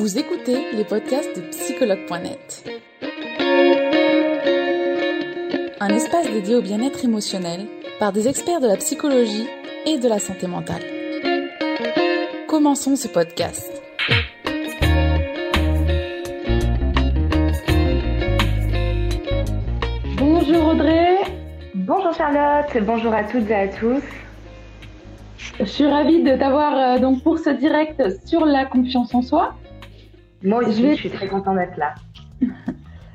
Vous écoutez les podcasts de psychologue.net. Un espace dédié au bien-être émotionnel par des experts de la psychologie et de la santé mentale. Commençons ce podcast. Bonjour Audrey. Bonjour Charlotte, bonjour à toutes et à tous. Je suis ravie de t'avoir euh, donc pour ce direct sur la confiance en soi. Moi aussi, je, suis très contente d'être là.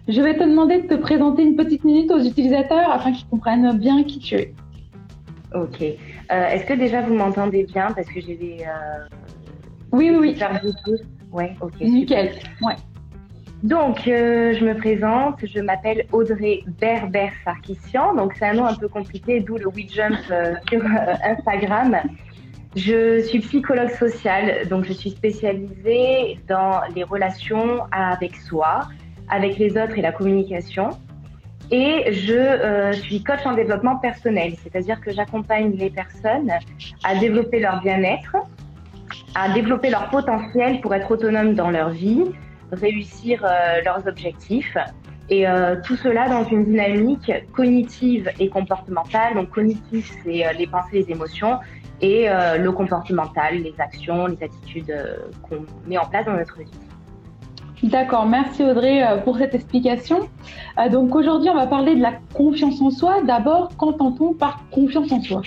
je vais te demander de te présenter une petite minute aux utilisateurs afin qu'ils comprennent bien qui tu es. Ok. Euh, est-ce que déjà vous m'entendez bien? Parce que j'ai des. Euh, oui, oui, oui. Ouais, ok. Nickel. Ouais. Donc, je me présente, je m'appelle Audrey Berber Sarkissian. Donc, c'est un nom un peu compliqué, d'où le WeJump sur Instagram. Je suis psychologue sociale, donc je suis spécialisée dans les relations avec soi, avec les autres et la communication. Et je euh, suis coach en développement personnel, c'est-à-dire que j'accompagne les personnes à développer leur bien-être, à développer leur potentiel pour être autonomes dans leur vie, réussir euh, leurs objectifs. Et euh, tout cela dans une dynamique cognitive et comportementale. Donc cognitif, c'est les pensées, les émotions, et euh, le comportemental, les actions, les attitudes euh, qu'on met en place dans notre vie. D'accord, merci Audrey euh, pour cette explication. donc aujourd'hui, on va parler de la confiance en soi. D'abord, qu'entend-on par confiance en soi?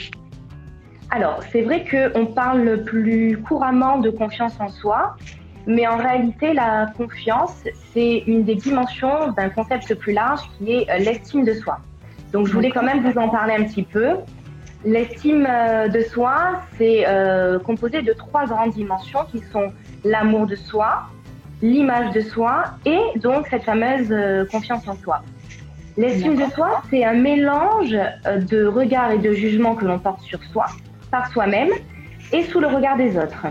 Alors, c'est vrai qu'on parle le plus couramment de confiance en soi, mais en réalité, la confiance, c'est une des dimensions d'un concept plus large qui est l'estime de soi. Donc, je voulais quand même vous en parler un petit peu. L'estime euh, de soi, c'est euh, composé de trois grandes dimensions qui sont l'amour de soi, l'image de soi et donc cette fameuse euh, confiance en soi. L'estime de soi, c'est un mélange de regard et de jugement que l'on porte sur soi, par soi-même et sous le regard des autres.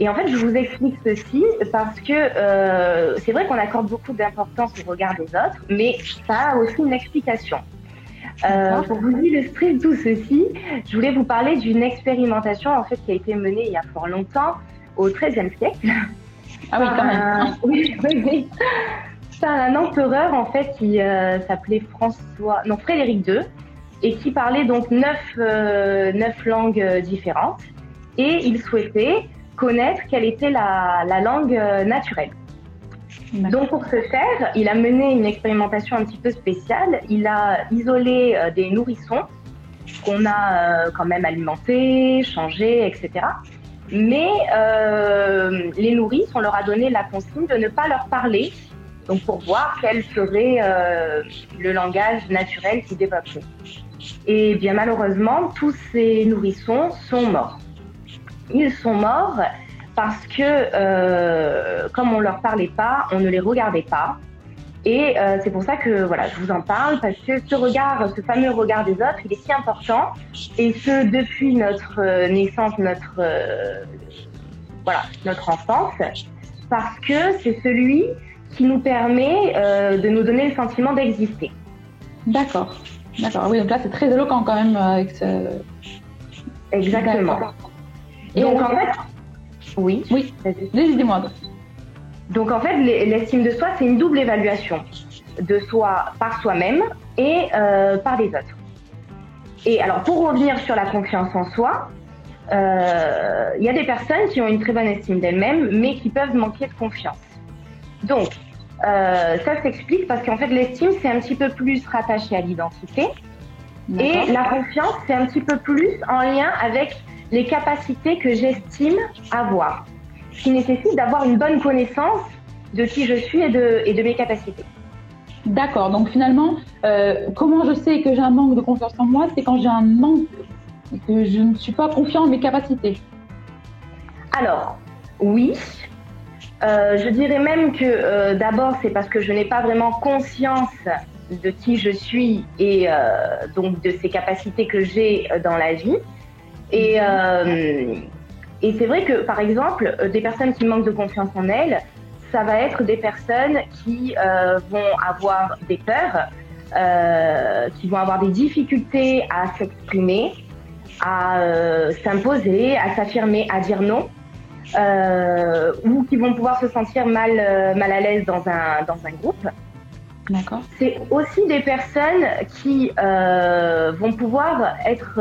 Et en fait, je vous explique ceci parce que c'est vrai qu'on accorde beaucoup d'importance au regard des autres, mais ça a aussi une explication. Euh, pour vous illustrer tout ceci, je voulais vous parler d'une expérimentation en fait qui a été menée il y a fort longtemps, au XIIIe siècle. Ah oui, quand même. oui, oui, C'est un empereur en fait qui euh, s'appelait François, non Frédéric II, et qui parlait donc neuf, euh, neuf langues différentes. Et il souhaitait connaître quelle était la, la langue naturelle. Donc pour ce faire, il a mené une expérimentation un petit peu spéciale. Il a isolé euh, des nourrissons qu'on a euh, quand même alimentés, changés, etc. Mais euh, les nourrices, on leur a donné la consigne de ne pas leur parler, donc pour voir quel serait le langage naturel qu'ils développeraient. Et bien malheureusement, tous ces nourrissons sont morts. Ils sont morts parce que euh, comme on leur parlait pas, on ne les regardait pas. Et euh, c'est pour ça que voilà, je vous en parle parce que ce regard, ce fameux regard des autres, il est si important et ce depuis notre euh, naissance, notre voilà, notre enfance, parce que c'est celui qui nous permet de nous donner le sentiment d'exister. D'accord, d'accord. Oui, donc là c'est très éloquent quand même avec ce. Exactement. Et donc en fait, oui. Oui, dis-moi. Donc en fait, l'estime de soi, c'est une double évaluation de soi par soi-même et euh, par les autres. Et alors pour revenir sur la confiance en soi, euh, il y a des personnes qui ont une très bonne estime d'elles-mêmes, mais qui peuvent manquer de confiance. Donc euh, ça s'explique parce qu'en fait l'estime c'est un petit peu plus rattaché à l'identité et la confiance c'est un petit peu plus en lien avec les capacités que j'estime avoir, ce qui nécessite d'avoir une bonne connaissance de qui je suis et de, et de mes capacités. D'accord, donc finalement, euh, comment je sais que j'ai un manque de confiance en moi C'est quand j'ai un manque, que je ne suis pas confiant en mes capacités. Alors, oui. Euh, je dirais même que euh, d'abord, c'est parce que je n'ai pas vraiment conscience de qui je suis et donc de ces capacités que j'ai dans la vie. Et, euh, et c'est vrai que, par exemple, euh, des personnes qui manquent de confiance en elles, ça va être des personnes qui euh, vont avoir des peurs, euh, qui vont avoir des difficultés à s'exprimer, à euh, s'imposer, à s'affirmer, à dire non. ou qui vont pouvoir se sentir mal, mal à l'aise dans un, dans un groupe. D'accord. C'est aussi des personnes qui vont pouvoir être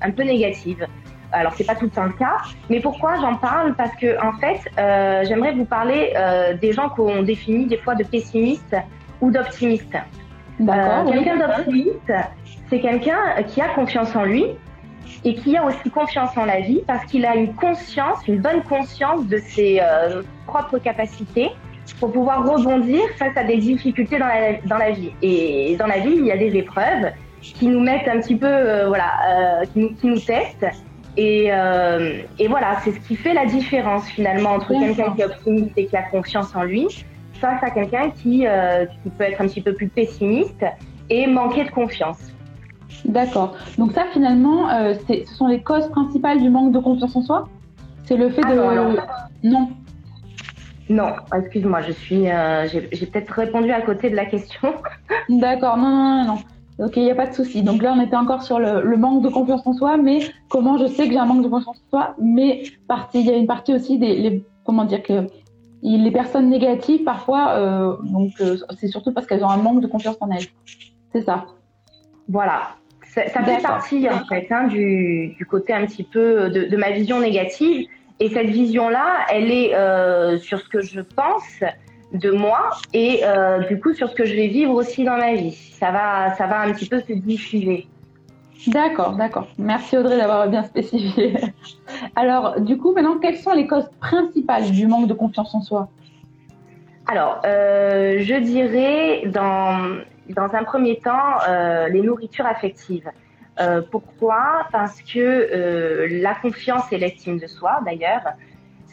un peu négatives. Alors c'est pas tout le temps le cas, mais pourquoi j'en parle? Parce que en fait, j'aimerais vous parler des gens qu'on définit des fois de pessimistes ou d'optimistes. D'accord. quelqu'un d'optimiste, c'est quelqu'un qui a confiance en lui et qui a aussi confiance en la vie parce qu'il a une conscience, une bonne conscience de ses euh, propres capacités pour pouvoir rebondir face à des difficultés dans la, dans la vie. Et dans la vie, il y a des épreuves qui nous mettent un petit peu, euh, voilà, euh, qui, nous, qui, nous, testent. Et, et voilà, c'est ce qui fait la différence finalement entre quelqu'un qui est optimiste et qui a confiance en lui face à quelqu'un qui, qui peut être un petit peu plus pessimiste et manquer de confiance. D'accord. Donc ça, finalement, euh, ce sont les causes principales du manque de confiance en soi? C'est le fait de... Non. Non, excuse-moi, je suis, euh, j'ai peut-être répondu à côté de la question. D'accord, non, non, non, non. Ok, il n'y a pas de souci. Donc là, on était encore sur le, manque de confiance en soi, mais comment je sais que j'ai un manque de confiance en soi Mais il y a une partie aussi des, comment dire que les personnes négatives parfois, euh, donc c'est surtout parce qu'elles ont un manque de confiance en elles. C'est ça. Voilà, ça, fait partie en fait hein, du, côté un petit peu de, ma vision négative. Et cette vision-là, elle est euh, sur ce que je pense de moi et euh, du coup sur ce que je vais vivre aussi dans ma vie. Ça va, ça va un petit peu se diffuser. D'accord, d'accord. Merci Audrey d'avoir bien spécifié. Alors, du coup, maintenant, quelles sont les causes principales du manque de confiance en soi? Alors, euh, je dirais dans dans un premier temps, les nourritures affectives. Euh, pourquoi? Parce que euh, la confiance et l'estime de soi, d'ailleurs,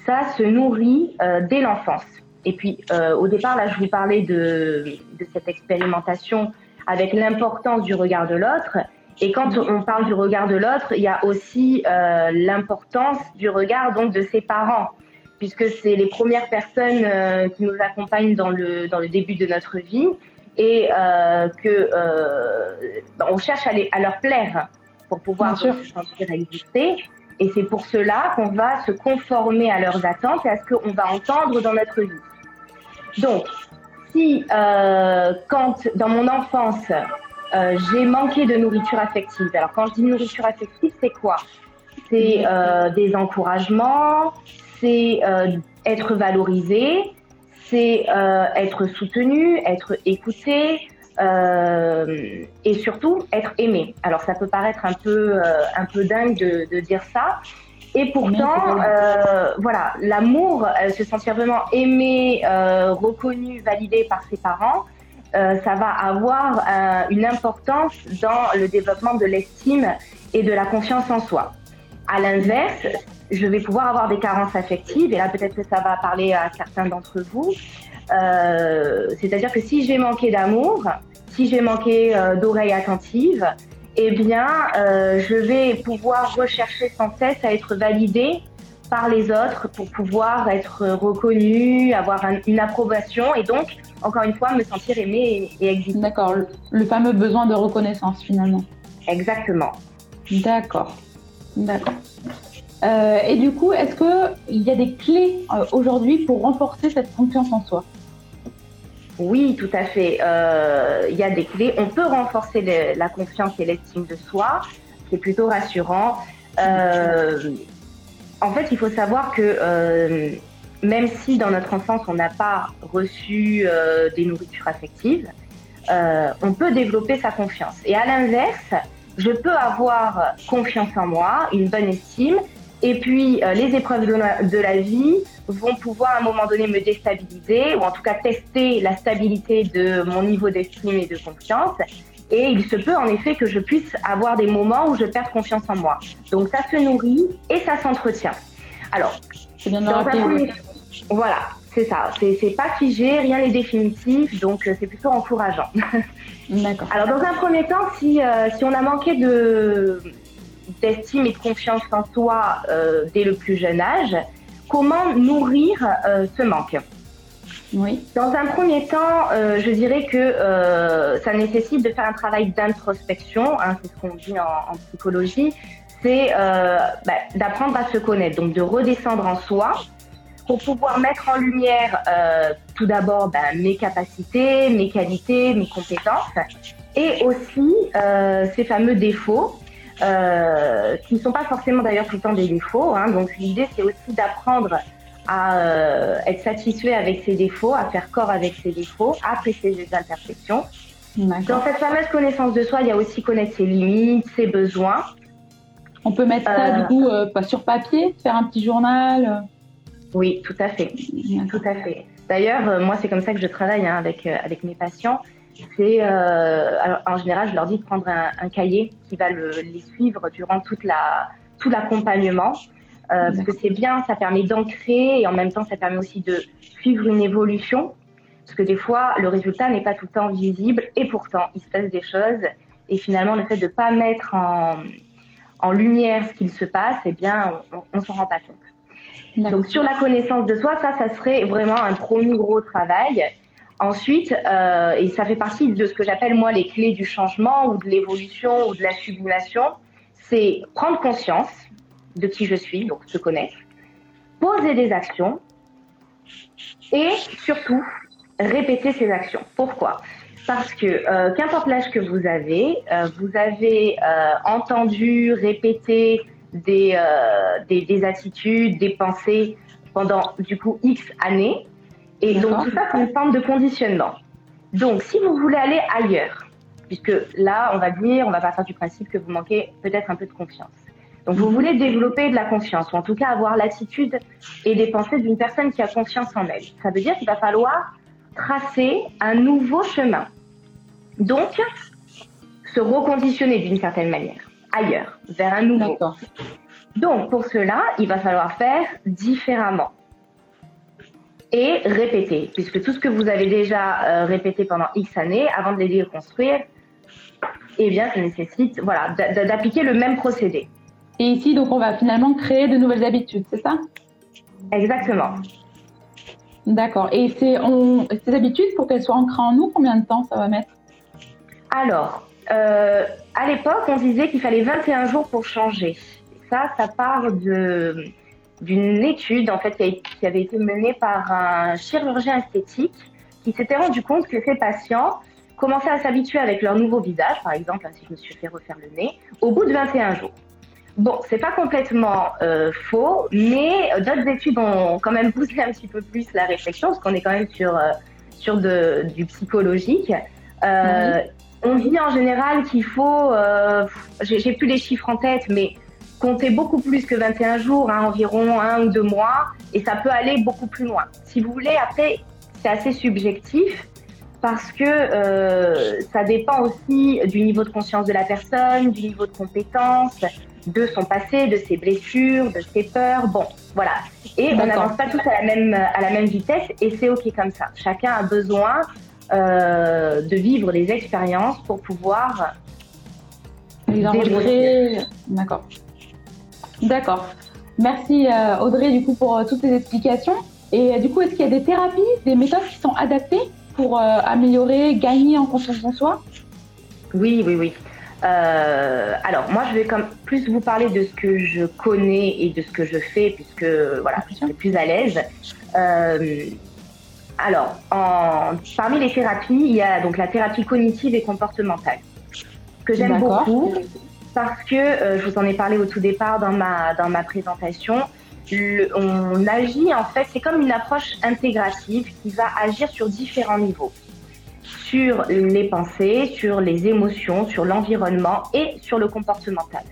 ça se nourrit dès l'enfance. Et puis, au départ, là, je vous parlais de, de cette expérimentation avec l'importance du regard de l'autre. Et quand on parle du regard de l'autre, il y a aussi l'importance du regard donc de ses parents, puisque c'est les premières personnes qui nous accompagnent dans le, dans le début de notre vie et euh, que euh, on cherche à, à, leur plaire pour pouvoir se sentir exister. Et c'est pour cela qu'on va se conformer à leurs attentes et à ce qu'on va entendre dans notre vie. Donc, si euh, quand dans mon enfance euh, j'ai manqué de nourriture affective, alors quand je dis nourriture affective, c'est quoi? C'est euh, des encouragements, c'est être valorisé, c'est euh, être soutenu, être écouté euh, et surtout être aimé. Alors ça peut paraître un peu euh, un peu dingue de, de, dire ça. Et pourtant, voilà, l'amour, se sentir vraiment aimé, reconnu, validé par ses parents, ça va avoir une importance dans le développement de l'estime et de la confiance en soi. À l'inverse, je vais pouvoir avoir des carences affectives, et là peut-être que ça va parler à certains d'entre vous. Euh, c'est-à-dire que si j'ai manqué d'amour, si j'ai manqué euh, d'oreilles attentives, eh bien, euh, je vais pouvoir rechercher sans cesse à être validée par les autres pour pouvoir être reconnue, avoir une approbation et donc, encore une fois, me sentir aimée et, et exister. D'accord, le fameux besoin de reconnaissance finalement. Exactement. D'accord. D'accord. Euh, et du coup, est-ce qu'il y a des clés euh, aujourd'hui pour renforcer cette confiance en soi? Oui, tout à fait. Euh, il y a des clés. On peut renforcer la confiance et l'estime de soi. C'est plutôt rassurant. en fait, il faut savoir que même si dans notre enfance, on n'a pas reçu des nourritures affectives, on peut développer sa confiance. Et à l'inverse, je peux avoir confiance en moi, une bonne estime, et puis euh, les épreuves de la, de la, vie vont pouvoir à un moment donné me déstabiliser, ou en tout cas tester la stabilité de mon niveau d'estime et de confiance. Et il se peut en effet que je puisse avoir des moments où je perds confiance en moi. Donc ça se nourrit et ça s'entretient. Alors, bien dans premier... Voilà, c'est ça. C'est pas figé, rien n'est définitif, donc euh, c'est plutôt encourageant. D'accord. Alors dans un premier temps, si, euh, si on a manqué de d'estime et de confiance en soi euh, dès le plus jeune âge, comment nourrir ce manque? Oui. Dans un premier temps, je dirais que ça nécessite de faire un travail d'introspection, hein, c'est ce qu'on dit en, en psychologie, c'est euh, bah, d'apprendre à se connaître, donc de redescendre en soi pour pouvoir mettre en lumière euh, tout d'abord bah, mes capacités, mes qualités, mes compétences et aussi euh, ces fameux défauts euh, qui ne sont pas forcément d'ailleurs tout le temps des défauts. Hein. Donc l'idée c'est aussi d'apprendre à euh, être satisfait avec ses défauts, à faire corps avec ses défauts, à apprécier ses imperfections. Dans cette fameuse connaissance de soi, il y a aussi connaître ses limites, ses besoins. On peut mettre ça du coup pas sur papier, faire un petit journal. Oui, tout à fait, tout à fait. D'ailleurs, moi c'est comme ça que je travaille hein, avec avec mes patients c'est euh, en général, je leur dis de prendre un, cahier qui va les suivre durant toute la, tout l'accompagnement. Euh, parce que c'est bien, ça permet d'ancrer et en même temps, ça permet aussi de suivre une évolution. Parce que des fois, le résultat n'est pas tout le temps visible et pourtant, il se passe des choses. Et finalement, le fait de ne pas mettre en, en, lumière ce qu'il se passe, eh bien, on ne s'en rend pas compte. Donc, sur la connaissance de soi, ça, ça serait vraiment un premier gros travail. Ensuite, euh, et ça fait partie de ce que j'appelle moi les clés du changement ou de l'évolution ou de la sublimation, c'est prendre conscience de qui je suis, donc se connaître, poser des actions et surtout répéter ces actions. Pourquoi? Parce que euh, qu'importe l'âge que vous avez, euh, vous avez euh, entendu répéter des, euh, des, des attitudes, des pensées pendant du coup X années et donc tout ça, c'est une forme de conditionnement. Donc si vous voulez aller ailleurs, puisque là, on va dire, on va partir du principe que vous manquez peut-être un peu de confiance. Donc vous voulez développer de la confiance, ou en tout cas avoir l'attitude et les pensées d'une personne qui a confiance en elle. Ça veut dire qu'il va falloir tracer un nouveau chemin. Donc, se reconditionner d'une certaine manière, ailleurs, vers un nouveau. Donc, pour cela, il va falloir faire différemment et répéter, puisque tout ce que vous avez déjà euh, répété pendant X années, avant de les déconstruire, eh bien, ça nécessite voilà, d'appliquer le même procédé. Et ici, donc, on va finalement créer de nouvelles habitudes, c'est ça? Exactement. D'accord. Et ces habitudes, pour qu'elles soient ancrées en nous, combien de temps ça va mettre? Alors, euh, à l'époque, on disait qu'il fallait 21 jours pour changer. Ça, ça part de d'une étude en fait qui, avait été menée par un chirurgien esthétique qui s'était rendu compte que ces patients commençaient à s'habituer avec leur nouveau visage, par exemple, si je me suis fait refaire le nez, au bout de 21 jours. Bon, c'est pas complètement euh, faux, mais d'autres études ont quand même poussé un petit peu plus la réflexion, parce qu'on est quand même sur, euh, sur de, du psychologique. Euh, On dit en général qu'il faut, j'ai plus les chiffres en tête, mais comptez beaucoup plus que 21 jours, hein, environ un ou deux mois, et ça peut aller beaucoup plus loin. Si vous voulez, après, c'est assez subjectif parce que euh, ça dépend aussi du niveau de conscience de la personne, du niveau de compétence, de son passé, de ses blessures, de ses peurs. Bon, voilà. Et on n'avance pas tous à la même à la même vitesse, et c'est ok comme ça. Chacun a besoin euh, de vivre les expériences pour pouvoir D'accord. D'accord. Merci euh, Audrey du coup pour euh, toutes ces explications. Et euh, du coup, est-ce qu'il y a des thérapies, des méthodes qui sont adaptées pour améliorer, gagner en confiance en soi? Oui, oui, oui. alors moi, je vais comme plus vous parler de ce que je connais et de ce que je fais, puisque voilà, je suis plus à l'aise. alors, en, parmi les thérapies, il y a donc la thérapie cognitive et comportementale que j'aime beaucoup parce que, euh, je vous en ai parlé au tout départ dans ma, dans ma présentation, on agit en fait, c'est comme une approche intégrative qui va agir sur différents niveaux. Sur les pensées, sur les émotions, sur l'environnement et sur le comportemental.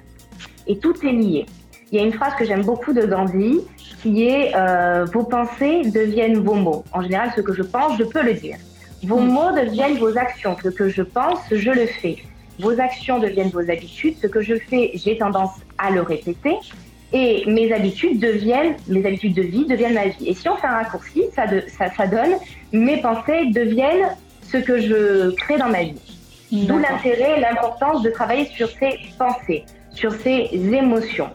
Et tout est lié. Il y a une phrase que j'aime beaucoup de Gandhi qui est euh, Vos pensées deviennent vos mots. En général, ce que je pense, je peux le dire. Vos mots deviennent vos actions. Ce que je pense, je le fais. Vos actions deviennent vos habitudes. Ce que je fais, j'ai tendance à le répéter. Et mes habitudes deviennent, mes habitudes de vie deviennent ma vie. Et si on fait un raccourci, ça, ça, ça donne, mes pensées deviennent ce que je crée dans ma vie. D'où l'intérêt et l'importance de travailler sur ces pensées, sur ces émotions.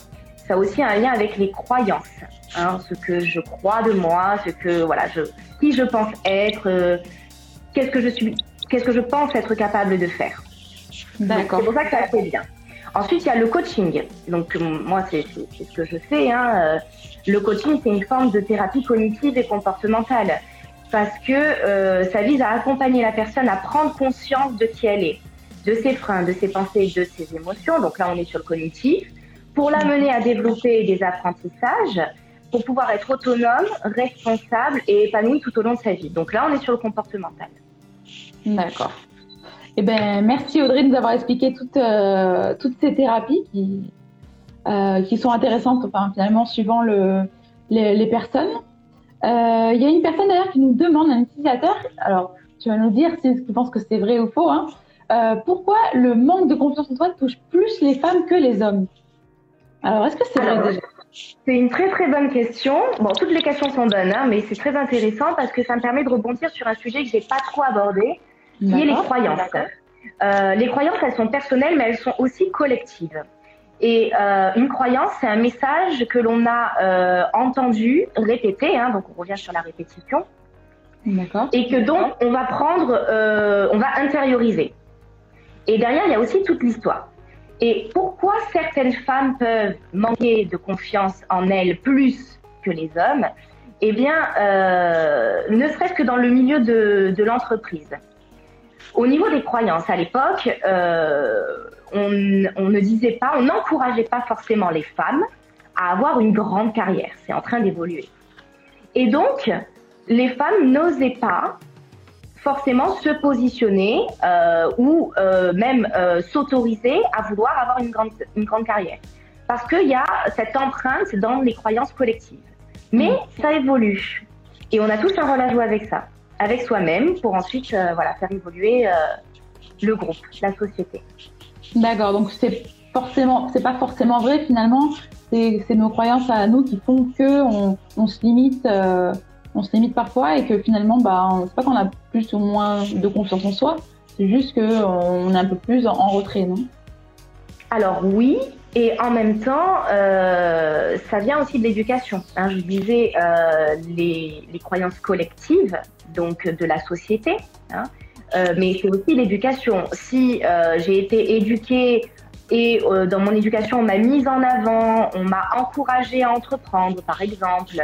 Ça a aussi un lien avec les croyances, hein, ce que je crois de moi, ce que voilà, je, qui je pense être, euh, qu'est-ce que je suis, qu'est-ce que je pense être capable de faire. C'est pour ça que ça fait bien. Ensuite, il y a le coaching. Donc, moi, c'est ce que je fais. Hein. Le coaching, c'est une forme de thérapie cognitive et comportementale parce que euh, ça vise à accompagner la personne à prendre conscience de qui elle est, de ses freins, de ses pensées, de ses émotions. Donc là, on est sur le cognitif, pour l'amener à développer des apprentissages, pour pouvoir être autonome, responsable et épanoui tout au long de sa vie. Donc là, on est sur le comportemental. D'accord. Eh ben, merci Audrey de nous avoir expliqué toutes, euh, toutes ces thérapies qui, euh, qui sont intéressantes, enfin, finalement, suivant le, les, les personnes. Euh, il y a une personne d'ailleurs qui nous demande, un utilisateur, alors tu vas nous dire si tu penses que c'est vrai ou faux, hein, pourquoi le manque de confiance en soi touche plus les femmes que les hommes? Alors, est-ce que c'est vrai déjà? C'est une très très bonne question. Bon, toutes les questions sont bonnes, hein, mais c'est très intéressant parce que ça me permet de rebondir sur un sujet que j'ai pas trop abordé, qui est les croyances. Euh, les croyances, elles sont personnelles, mais elles sont aussi collectives. Et euh, une croyance, c'est un message que l'on a euh, entendu, répété, hein, donc on revient sur la répétition, et que donc on va prendre, euh, on va intérioriser. Et derrière, il y a aussi toute l'histoire. Et pourquoi certaines femmes peuvent manquer de confiance en elles plus que les hommes? Eh bien, euh, ne serait-ce que dans le milieu de, de l'entreprise. Au niveau des croyances, à l'époque, euh, on, ne disait pas, on n'encourageait pas forcément les femmes à avoir une grande carrière. C'est en train d'évoluer. Et donc, les femmes n'osaient pas forcément se positionner euh, ou euh, même s'autoriser à vouloir avoir une grande, une grande carrière. Parce qu'il y a cette empreinte dans les croyances collectives. Mais ça évolue. Et on a tous un rôle à jouer avec ça, avec soi-même, pour ensuite voilà, faire évoluer le groupe, la société. D'accord, donc c'est forcément, c'est pas forcément vrai finalement. C'est nos croyances à nous qui font que on, on se limite, euh, on se limite parfois et que finalement, bah, c'est pas qu'on a plus ou moins de confiance en soi, c'est juste que on est un peu plus en, retrait, non? Alors oui, et en même temps, euh, ça vient aussi de l'éducation. Hein. Je disais euh, les, croyances collectives, donc de la société. Hein. Euh, mais c'est aussi l'éducation. Si j'ai été éduquée et dans mon éducation, on m'a mise en avant, on m'a encouragée à entreprendre, par exemple,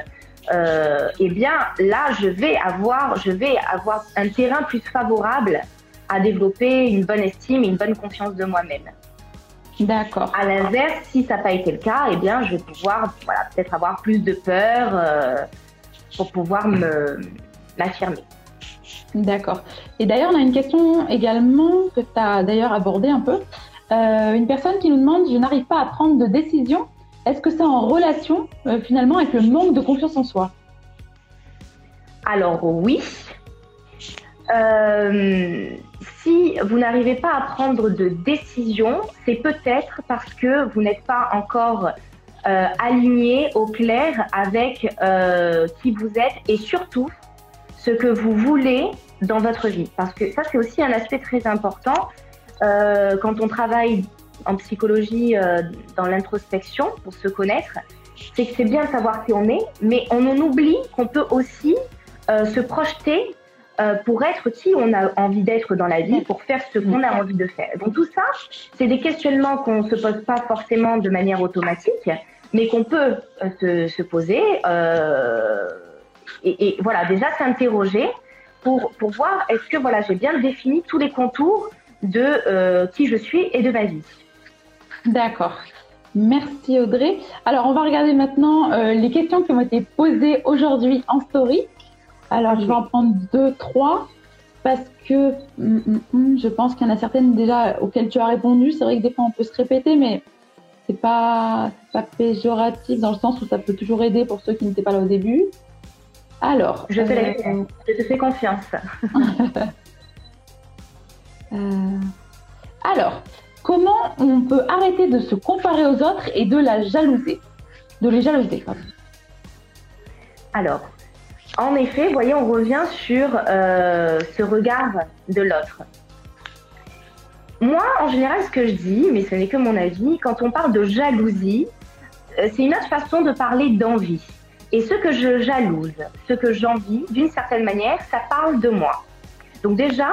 eh bien là, je vais avoir, je vais avoir un terrain plus favorable à développer une bonne estime et une bonne confiance de moi-même. D'accord. À l'inverse, si ça n'a pas été le cas, eh bien, je vais pouvoir, voilà, peut-être avoir plus de peur pour pouvoir m'affirmer. D'accord. Et d'ailleurs, on a une question également que tu as d'ailleurs abordée un peu. Euh, une personne qui nous demande, je n'arrive pas à prendre de décision. Est-ce que c'est en relation euh, finalement avec le manque de confiance en soi? Alors oui. Euh, si vous n'arrivez pas à prendre de décision, c'est peut-être parce que vous n'êtes pas encore aligné au clair avec qui vous êtes et surtout ce que vous voulez dans votre vie. Parce que ça, c'est aussi un aspect très important. Euh, quand on travaille en psychologie euh, dans l'introspection pour se connaître, c'est que c'est bien de savoir qui on est, mais on en oublie qu'on peut aussi euh, se projeter pour être qui on a envie d'être dans la vie, pour faire ce qu'on a envie de faire. Donc tout ça, c'est des questionnements qu'on ne se pose pas forcément de manière automatique, mais qu'on peut se, se, poser et, voilà, déjà s'interroger pour, pour voir est-ce que voilà, j'ai bien défini tous les contours de euh, qui je suis et de ma vie. D'accord. Merci Audrey. Alors on va regarder maintenant euh, les questions qui m'ont été posées aujourd'hui en story. Alors je vais en prendre deux, trois parce que hum, hum, hum, je pense qu'il y en a certaines déjà auxquelles tu as répondu. C'est vrai que des fois on peut se répéter, mais c'est pas, pas péjoratif dans le sens où ça peut toujours aider pour ceux qui n'étaient pas là au début. Alors, je te, euh, je te fais confiance. Euh, alors, comment on peut arrêter de se comparer aux autres et de la jalouser? De les jalouser, Alors, en effet, voyez, on revient sur euh, ce regard de l'autre. Moi, en général, ce que je dis, mais ce n'est que mon avis, quand on parle de jalousie, c'est une autre façon de parler d'envie. Et ce que je jalouse, ce que j'envie, d'une certaine manière, ça parle de moi. Donc déjà,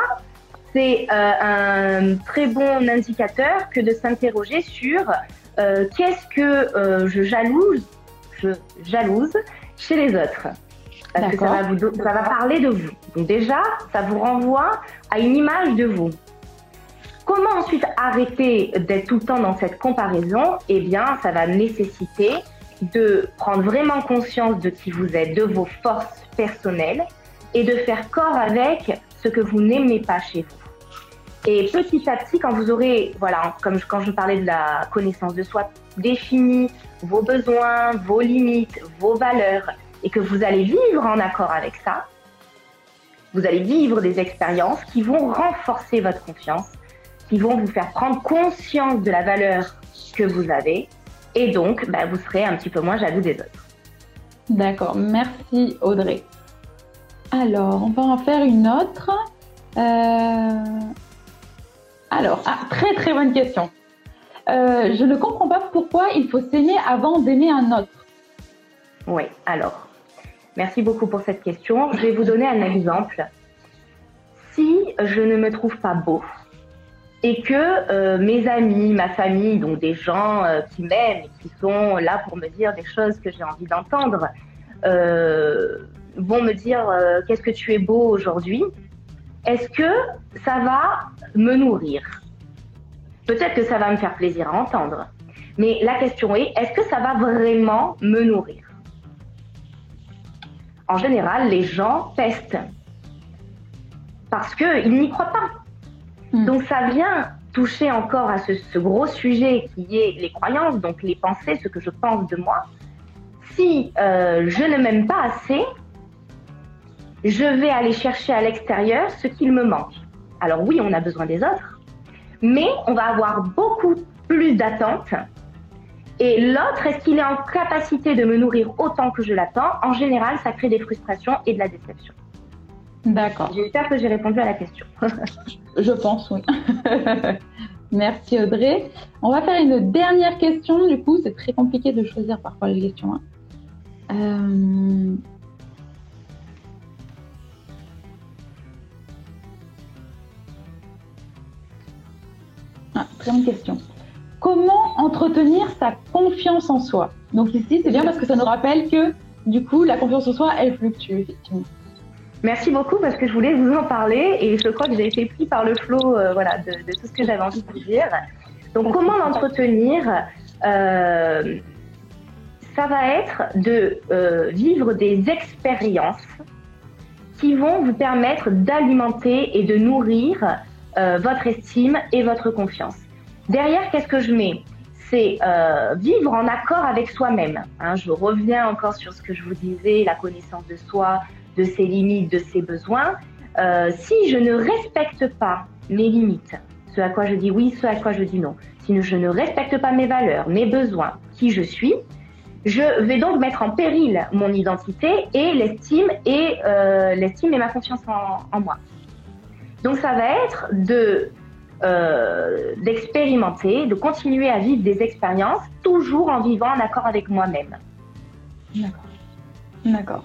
c'est un très bon indicateur que de s'interroger sur qu'est-ce que je jalouse, je jalouse chez les autres. Parce que ça va, vous, ça va parler de vous. Donc déjà, ça vous renvoie à une image de vous. Comment ensuite arrêter d'être tout le temps dans cette comparaison? Eh bien, ça va nécessiter de prendre vraiment conscience de qui vous êtes, de vos forces personnelles et de faire corps avec ce que vous n'aimez pas chez vous. Et petit à petit, quand vous aurez, voilà, comme quand je parlais de la connaissance de soi, défini vos besoins, vos limites, vos valeurs, et que vous allez vivre en accord avec ça, vous allez vivre des expériences qui vont renforcer votre confiance, qui vont vous faire prendre conscience de la valeur que vous avez, et donc bah, vous serez un petit peu moins jaloux des autres. D'accord, merci Audrey. Alors, on va en faire une autre. Euh, alors, ah, très très bonne question. Euh, je ne comprends pas pourquoi il faut s'aimer avant d'aimer un autre. Oui, alors, merci beaucoup pour cette question. Je vais vous donner un exemple. Si je ne me trouve pas beau et que euh, mes amis, ma famille, donc des gens euh, qui m'aiment qui sont là pour me dire des choses que j'ai envie d'entendre, vont me dire qu'est-ce que tu es beau aujourd'hui, est-ce que ça va me nourrir? Peut-être que ça va me faire plaisir à entendre. Mais la question est, est-ce que ça va vraiment me nourrir? En général, les gens pestent parce qu'ils n'y croient pas. Hmm. Donc ça vient toucher encore à ce, gros sujet qui est les croyances, donc les pensées, ce que je pense de moi. Si euh, je ne m'aime pas assez, je vais aller chercher à l'extérieur ce qu'il me manque. Alors oui, on a besoin des autres, mais on va avoir beaucoup plus d'attentes. Et l'autre, est-ce qu'il est en capacité de me nourrir autant que je l'attends? En général, ça crée des frustrations et de la déception. D'accord. J'espère que j'ai répondu à la question. je pense, oui. Merci Audrey. On va faire une dernière question. Du coup, c'est très compliqué de choisir parfois les questions. Hein. Euh, Ah, très bonne question. Comment entretenir sa confiance en soi Donc ici, c'est bien parce que ça nous rappelle que du coup, la confiance en soi, elle fluctue effectivement. Merci beaucoup parce que je voulais vous en parler et je crois que j'ai été pris par le flot euh, voilà, de, tout ce que j'avais envie de vous dire. Donc comment l'entretenir euh, Ça va être de euh, vivre des expériences qui vont vous permettre d'alimenter et de nourrir votre estime et votre confiance. Derrière, qu'est-ce que je mets? C'est euh, vivre en accord avec soi-même. Hein. je reviens encore sur ce que je vous disais, la connaissance de soi, de ses limites, de ses besoins. Euh, si je ne respecte pas mes limites, ce à quoi je dis oui, ce à quoi je dis non, si je ne respecte pas mes valeurs, mes besoins, qui je suis, je vais donc mettre en péril mon identité et l'estime et l'estime et ma confiance en moi. Donc ça va être de euh, d'expérimenter, de continuer à vivre des expériences, toujours en vivant en accord avec moi-même. D'accord. D'accord.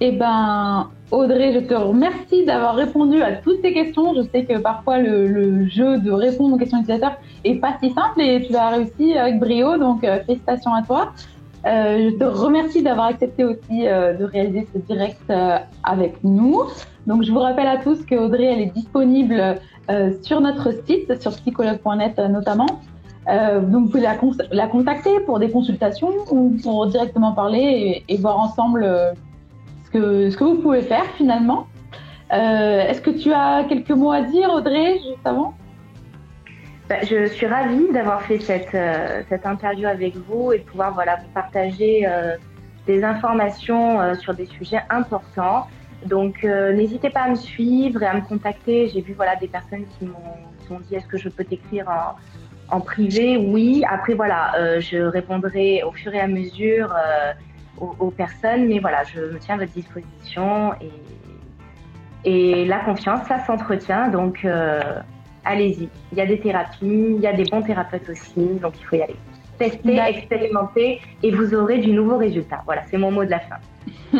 Eh ben, Audrey, je te remercie d'avoir répondu à toutes ces questions. Je sais que parfois le, jeu de répondre aux questions utilisateurs est pas si simple et tu l'as réussi avec brio, donc euh, félicitations à toi. Euh, je te remercie d'avoir accepté aussi de réaliser ce direct avec nous. Donc, je vous rappelle à tous qu'Audrey, elle est disponible euh, sur notre site, sur psychologue.net euh, notamment. Euh, donc, vous pouvez la, contacter pour des consultations ou pour directement parler et, voir ensemble ce, que, ce que vous pouvez faire finalement. Est-ce que tu as quelques mots à dire, Audrey, juste avant? Bah, je suis ravie d'avoir fait cette, cette interview avec vous et de pouvoir voilà, vous partager des informations sur des sujets importants. Donc euh, n'hésitez pas à me suivre et à me contacter. J'ai vu voilà des personnes qui m'ont dit est-ce que je peux t'écrire en, privé? Oui. Après voilà, euh, je répondrai au fur et à mesure euh, aux, personnes, mais voilà, je me tiens à votre disposition et et la confiance, ça s'entretient. Donc allez-y. Il y a des thérapies, il y a des bons thérapeutes aussi, donc il faut y aller. Tester, expérimenter et vous aurez du nouveau résultat. Voilà, c'est mon mot de la fin.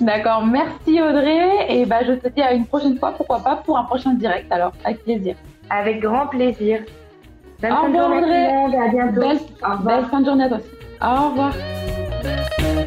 D'accord, merci Audrey. Et bah, je te dis à une prochaine fois, pourquoi pas, pour un prochain direct alors, avec plaisir. Avec grand plaisir. Bonne fin de journée Audrey. à bientôt. belle fin de journée à toi aussi. Au revoir.